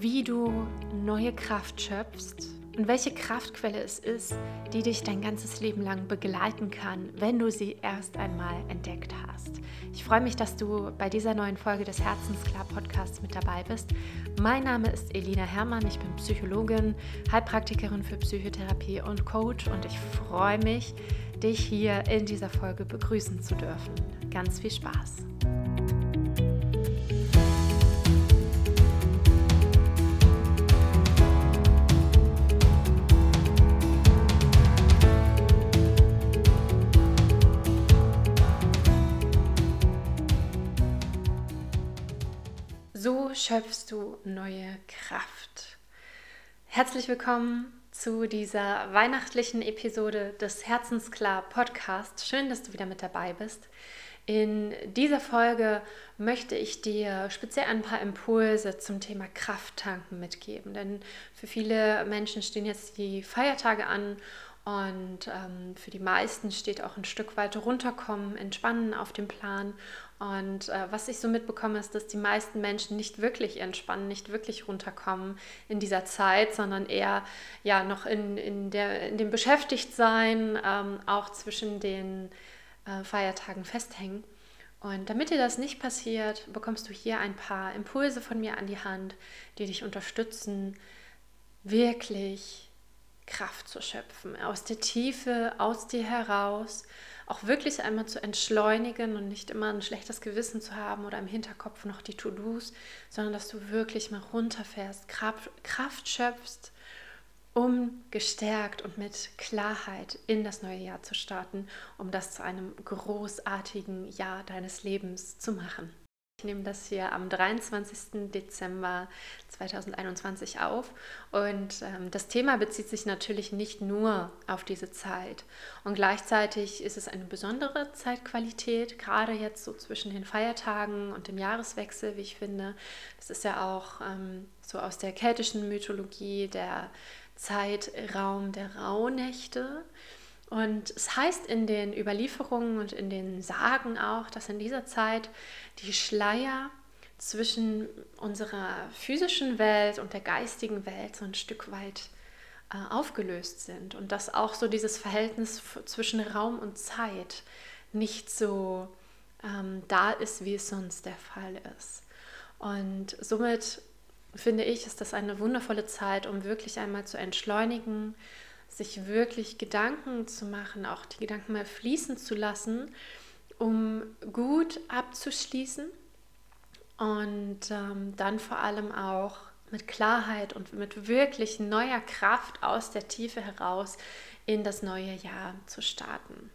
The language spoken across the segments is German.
wie du neue Kraft schöpfst und welche Kraftquelle es ist, die dich dein ganzes Leben lang begleiten kann, wenn du sie erst einmal entdeckt hast. Ich freue mich, dass du bei dieser neuen Folge des Herzensklar Podcasts mit dabei bist. Mein Name ist Elina Herrmann, ich bin Psychologin, Heilpraktikerin für Psychotherapie und Coach und ich freue mich, dich hier in dieser Folge begrüßen zu dürfen. Ganz viel Spaß! Schöpfst du neue Kraft. Herzlich willkommen zu dieser weihnachtlichen Episode des Herzensklar Podcast. Schön, dass du wieder mit dabei bist. In dieser Folge möchte ich dir speziell ein paar Impulse zum Thema Krafttanken mitgeben, denn für viele Menschen stehen jetzt die Feiertage an und ähm, für die meisten steht auch ein Stück weit runterkommen, entspannen auf dem Plan. Und äh, was ich so mitbekomme, ist, dass die meisten Menschen nicht wirklich entspannen, nicht wirklich runterkommen in dieser Zeit, sondern eher ja noch in, in, der, in dem Beschäftigtsein, ähm, auch zwischen den äh, Feiertagen festhängen. Und damit dir das nicht passiert, bekommst du hier ein paar Impulse von mir an die Hand, die dich unterstützen, wirklich Kraft zu schöpfen, aus der Tiefe, aus dir heraus, auch wirklich einmal zu entschleunigen und nicht immer ein schlechtes Gewissen zu haben oder im Hinterkopf noch die To-Dos, sondern dass du wirklich mal runterfährst, Kraft, schöpfst, um gestärkt und mit Klarheit in das neue Jahr zu starten, um das zu einem großartigen Jahr deines Lebens zu machen. Ich nehme das hier am 23. Dezember 2021 auf und ähm, das Thema bezieht sich natürlich nicht nur auf diese Zeit und gleichzeitig ist es eine besondere Zeitqualität, gerade jetzt so zwischen den Feiertagen und dem Jahreswechsel, wie ich finde. Das ist ja auch ähm, so aus der keltischen Mythologie der Zeitraum der Rauhnächte. Und es heißt in den Überlieferungen und in den Sagen auch, dass in dieser Zeit die Schleier zwischen unserer physischen Welt und der geistigen Welt so ein Stück weit äh, aufgelöst sind und dass auch so dieses Verhältnis zwischen Raum und Zeit nicht so ähm, da ist, wie es sonst der Fall ist. Und somit finde ich, ist das eine wundervolle Zeit, um wirklich einmal zu entschleunigen, sich wirklich Gedanken zu machen, auch die Gedanken mal fließen zu lassen, um gut abzuschließen und ähm, dann vor allem auch mit Klarheit und mit wirklich neuer Kraft aus der Tiefe heraus in das neue Jahr zu starten.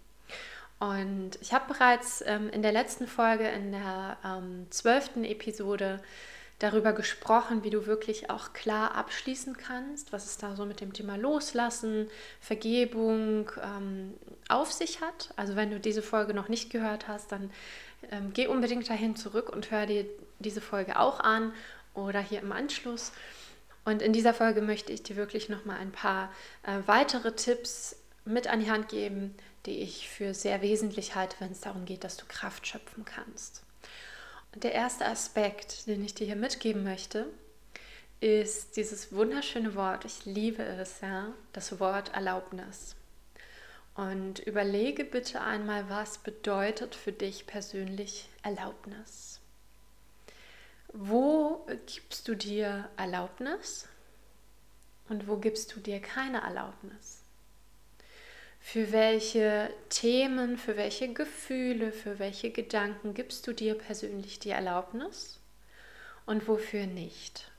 Und ich habe bereits ähm, in der letzten Folge, in der ähm, zwölften Episode, darüber gesprochen, wie du wirklich auch klar abschließen kannst, was es da so mit dem Thema Loslassen, Vergebung ähm, auf sich hat. Also wenn du diese Folge noch nicht gehört hast, dann ähm, geh unbedingt dahin zurück und hör dir diese Folge auch an oder hier im Anschluss. Und in dieser Folge möchte ich dir wirklich noch mal ein paar äh, weitere Tipps mit an die Hand geben, die ich für sehr wesentlich halte, wenn es darum geht, dass du Kraft schöpfen kannst der erste Aspekt, den ich dir hier mitgeben möchte, ist dieses wunderschöne Wort, ich liebe es, ja, das Wort Erlaubnis. Und überlege bitte einmal, was bedeutet für dich persönlich Erlaubnis? Wo gibst du dir Erlaubnis und wo gibst du dir keine Erlaubnis? Für welche Themen, für welche Gefühle, für welche Gedanken gibst du dir persönlich die Erlaubnis und wofür nicht?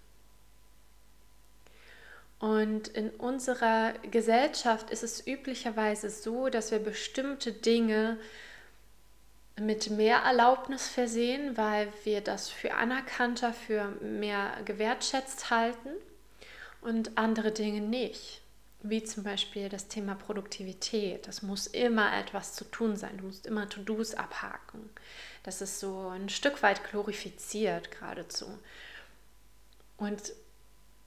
Und in unserer Gesellschaft ist es üblicherweise so, dass wir bestimmte Dinge mit mehr Erlaubnis versehen, weil wir das für anerkannter, für mehr gewertschätzt halten und andere Dinge nicht wie zum Beispiel das Thema Produktivität. Das muss immer etwas zu tun sein. Du musst immer To-Dos abhaken. Das ist so ein Stück weit glorifiziert geradezu. Und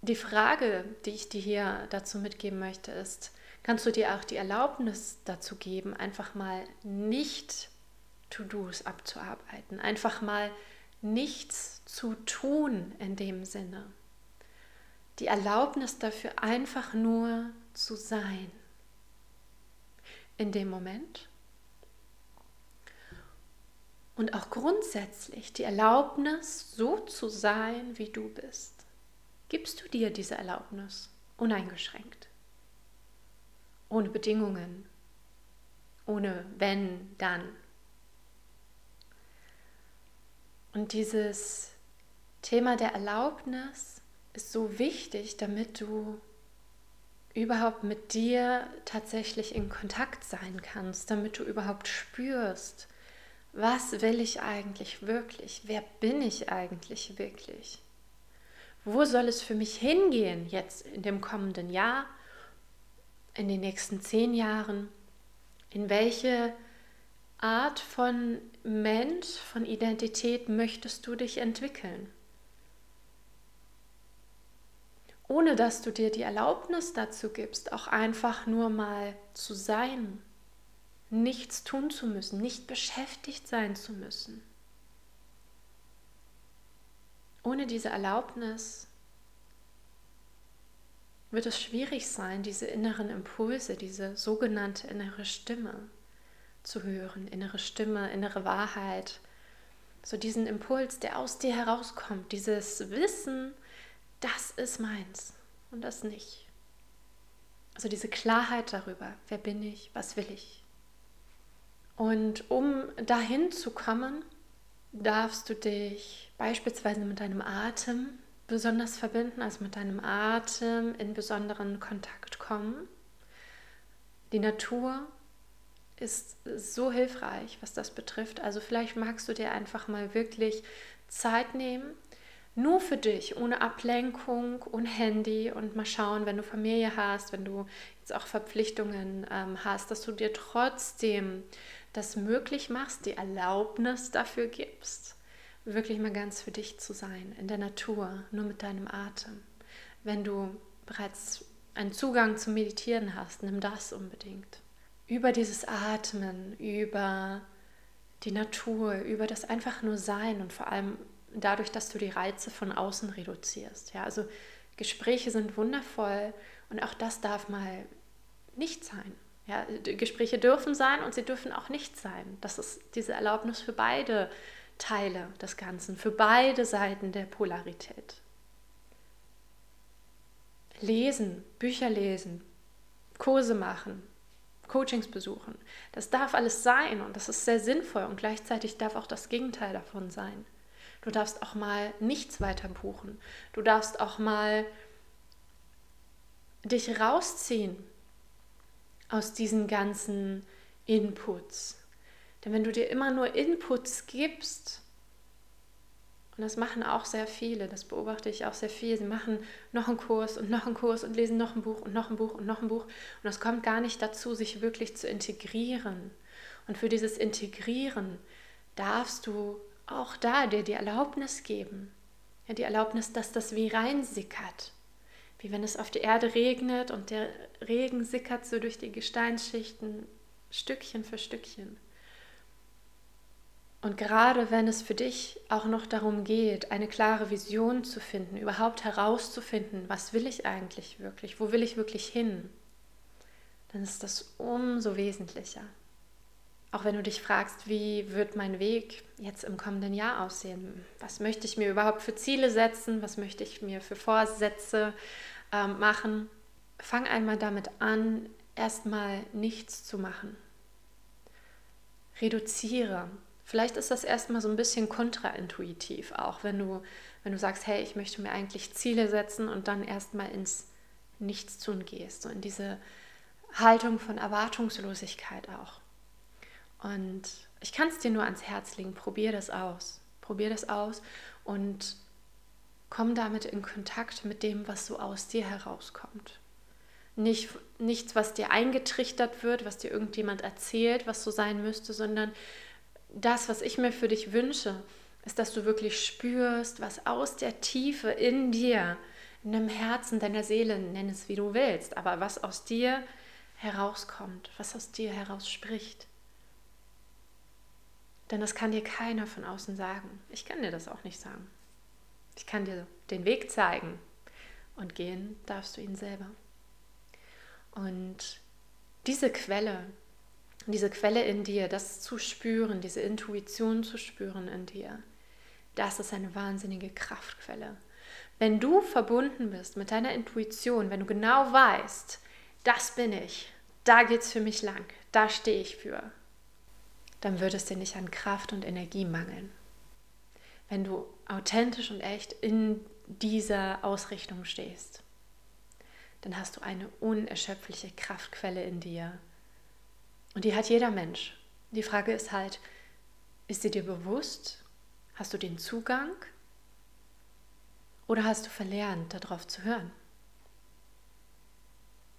die Frage, die ich dir hier dazu mitgeben möchte, ist, kannst du dir auch die Erlaubnis dazu geben, einfach mal nicht To-Dos abzuarbeiten, einfach mal nichts zu tun in dem Sinne. Die Erlaubnis dafür, einfach nur zu sein. In dem Moment. Und auch grundsätzlich die Erlaubnis, so zu sein, wie du bist. Gibst du dir diese Erlaubnis uneingeschränkt, ohne Bedingungen, ohne wenn, dann. Und dieses Thema der Erlaubnis ist so wichtig, damit du überhaupt mit dir tatsächlich in Kontakt sein kannst, damit du überhaupt spürst, was will ich eigentlich wirklich? Wer bin ich eigentlich wirklich? Wo soll es für mich hingehen jetzt in dem kommenden Jahr, in den nächsten zehn Jahren? In welche Art von Mensch, von Identität möchtest du dich entwickeln? Ohne dass du dir die Erlaubnis dazu gibst, auch einfach nur mal zu sein, nichts tun zu müssen, nicht beschäftigt sein zu müssen. Ohne diese Erlaubnis wird es schwierig sein, diese inneren Impulse, diese sogenannte innere Stimme zu hören, innere Stimme, innere Wahrheit, so diesen Impuls, der aus dir herauskommt, dieses Wissen, das ist meins und das nicht. Also diese Klarheit darüber, wer bin ich, was will ich. Und um dahin zu kommen, darfst du dich beispielsweise mit deinem Atem besonders verbinden, also mit deinem Atem in besonderen Kontakt kommen. Die Natur ist so hilfreich, was das betrifft. Also vielleicht magst du dir einfach mal wirklich Zeit nehmen, nur für dich, ohne Ablenkung, ohne Handy und mal schauen, wenn du Familie hast, wenn du jetzt auch Verpflichtungen ähm, hast, dass du dir trotzdem das möglich machst, die Erlaubnis dafür gibst, wirklich mal ganz für dich zu sein, in der Natur, nur mit deinem Atem. Wenn du bereits einen Zugang zum Meditieren hast, nimm das unbedingt. Über dieses Atmen, über die Natur, über das einfach nur Sein und vor allem dadurch, dass du die Reize von außen reduzierst. Ja, also Gespräche sind wundervoll und auch das darf mal nicht sein. Ja, Gespräche dürfen sein und sie dürfen auch nicht sein. Das ist diese Erlaubnis für beide Teile des Ganzen, für beide Seiten der Polarität. Lesen, Bücher lesen, Kurse machen, Coachings besuchen, das darf alles sein und das ist sehr sinnvoll und gleichzeitig darf auch das Gegenteil davon sein. Du darfst auch mal nichts weiter buchen. Du darfst auch mal dich rausziehen aus diesen ganzen Inputs. Denn wenn du dir immer nur Inputs gibst, und das machen auch sehr viele, das beobachte ich auch sehr viel, sie machen noch einen Kurs und noch einen Kurs und lesen noch ein Buch und noch ein Buch und noch ein Buch. Und es kommt gar nicht dazu, sich wirklich zu integrieren. Und für dieses Integrieren darfst du auch da dir die Erlaubnis geben. Ja, die Erlaubnis, dass das wie reinsickert. Wie wenn es auf die Erde regnet und der Regen sickert so durch die Gesteinsschichten Stückchen für Stückchen. Und gerade wenn es für dich auch noch darum geht, eine klare Vision zu finden, überhaupt herauszufinden, was will ich eigentlich wirklich, wo will ich wirklich hin, dann ist das umso wesentlicher. Auch wenn du dich fragst, wie wird mein Weg jetzt im kommenden Jahr aussehen? Was möchte ich mir überhaupt für Ziele setzen? Was möchte ich mir für Vorsätze äh, machen? Fang einmal damit an, erstmal nichts zu machen. Reduziere. Vielleicht ist das erstmal so ein bisschen kontraintuitiv, auch wenn du, wenn du sagst, hey, ich möchte mir eigentlich Ziele setzen und dann erstmal ins Nichtstun gehst, so in diese Haltung von Erwartungslosigkeit auch. Und ich kann es dir nur ans Herz legen, probier das aus. Probier das aus und komm damit in Kontakt mit dem, was so aus dir herauskommt. Nicht, nichts, was dir eingetrichtert wird, was dir irgendjemand erzählt, was so sein müsste, sondern das, was ich mir für dich wünsche, ist, dass du wirklich spürst, was aus der Tiefe in dir, in dem Herzen deiner Seele, nenn es wie du willst, aber was aus dir herauskommt, was aus dir heraus spricht. Denn das kann dir keiner von außen sagen. Ich kann dir das auch nicht sagen. Ich kann dir den Weg zeigen und gehen darfst du ihn selber. Und diese Quelle, diese Quelle in dir, das zu spüren, diese Intuition zu spüren in dir, das ist eine wahnsinnige Kraftquelle. Wenn du verbunden bist mit deiner Intuition, wenn du genau weißt, das bin ich, da geht es für mich lang, da stehe ich für, dann wird es dir nicht an Kraft und Energie mangeln. Wenn du authentisch und echt in dieser Ausrichtung stehst, dann hast du eine unerschöpfliche Kraftquelle in dir. Und die hat jeder Mensch. Die Frage ist halt, ist sie dir bewusst? Hast du den Zugang? Oder hast du verlernt, darauf zu hören?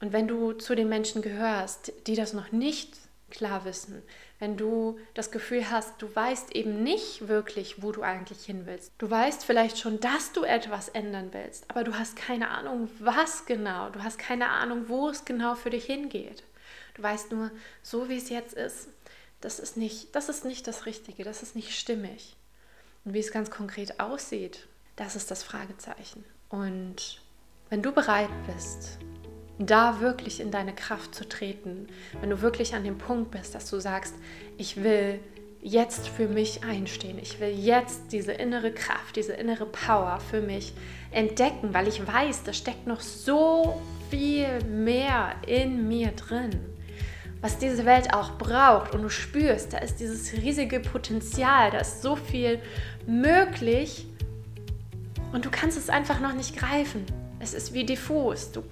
Und wenn du zu den Menschen gehörst, die das noch nicht klar wissen, wenn du das Gefühl hast, du weißt eben nicht wirklich, wo du eigentlich hin willst. Du weißt vielleicht schon, dass du etwas ändern willst, aber du hast keine Ahnung, was genau. Du hast keine Ahnung, wo es genau für dich hingeht. Du weißt nur, so wie es jetzt ist, das ist nicht, das ist nicht das Richtige, das ist nicht stimmig. Und wie es ganz konkret aussieht, das ist das Fragezeichen. Und wenn du bereit bist, da wirklich in deine Kraft zu treten, wenn du wirklich an dem Punkt bist, dass du sagst, ich will jetzt für mich einstehen, ich will jetzt diese innere Kraft, diese innere Power für mich entdecken, weil ich weiß, da steckt noch so viel mehr in mir drin, was diese Welt auch braucht und du spürst, da ist dieses riesige Potenzial, da ist so viel möglich und du kannst es einfach noch nicht greifen. Es ist wie diffus. Du,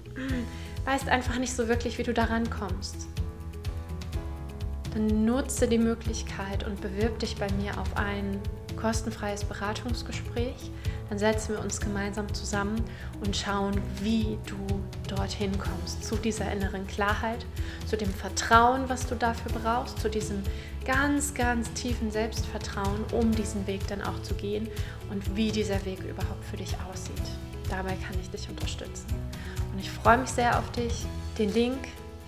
weißt einfach nicht so wirklich, wie du daran kommst, dann nutze die Möglichkeit und bewirb dich bei mir auf ein kostenfreies Beratungsgespräch. Dann setzen wir uns gemeinsam zusammen und schauen, wie du dorthin kommst, zu dieser inneren Klarheit, zu dem Vertrauen, was du dafür brauchst, zu diesem ganz, ganz tiefen Selbstvertrauen, um diesen Weg dann auch zu gehen und wie dieser Weg überhaupt für dich aussieht. Dabei kann ich dich unterstützen. Und ich freue mich sehr auf dich. Den Link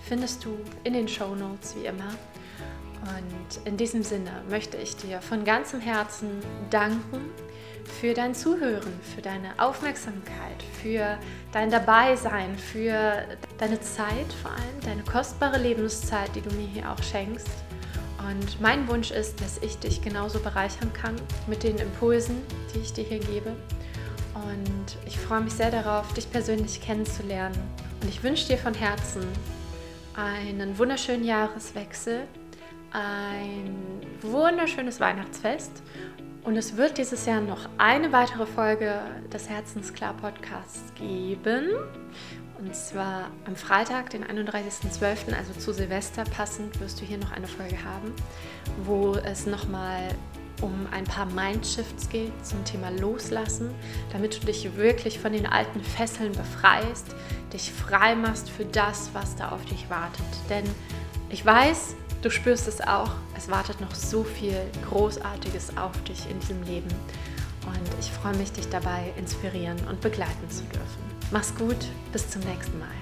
findest du in den Show Notes wie immer. Und in diesem Sinne möchte ich dir von ganzem Herzen danken für dein Zuhören, für deine Aufmerksamkeit, für dein Dabeisein, für deine Zeit vor allem, deine kostbare Lebenszeit, die du mir hier auch schenkst. Und mein Wunsch ist, dass ich dich genauso bereichern kann mit den Impulsen, die ich dir hier gebe. Und ich freue mich sehr darauf, dich persönlich kennenzulernen. Und ich wünsche dir von Herzen einen wunderschönen Jahreswechsel, ein wunderschönes Weihnachtsfest. Und es wird dieses Jahr noch eine weitere Folge des Herzensklar Podcasts geben. Und zwar am Freitag, den 31.12., also zu Silvester passend, wirst du hier noch eine Folge haben, wo es nochmal um ein paar Mindshifts geht zum Thema Loslassen, damit du dich wirklich von den alten Fesseln befreist, dich frei machst für das, was da auf dich wartet. Denn ich weiß, du spürst es auch, es wartet noch so viel Großartiges auf dich in diesem Leben. Und ich freue mich, dich dabei inspirieren und begleiten zu dürfen. Mach's gut, bis zum nächsten Mal.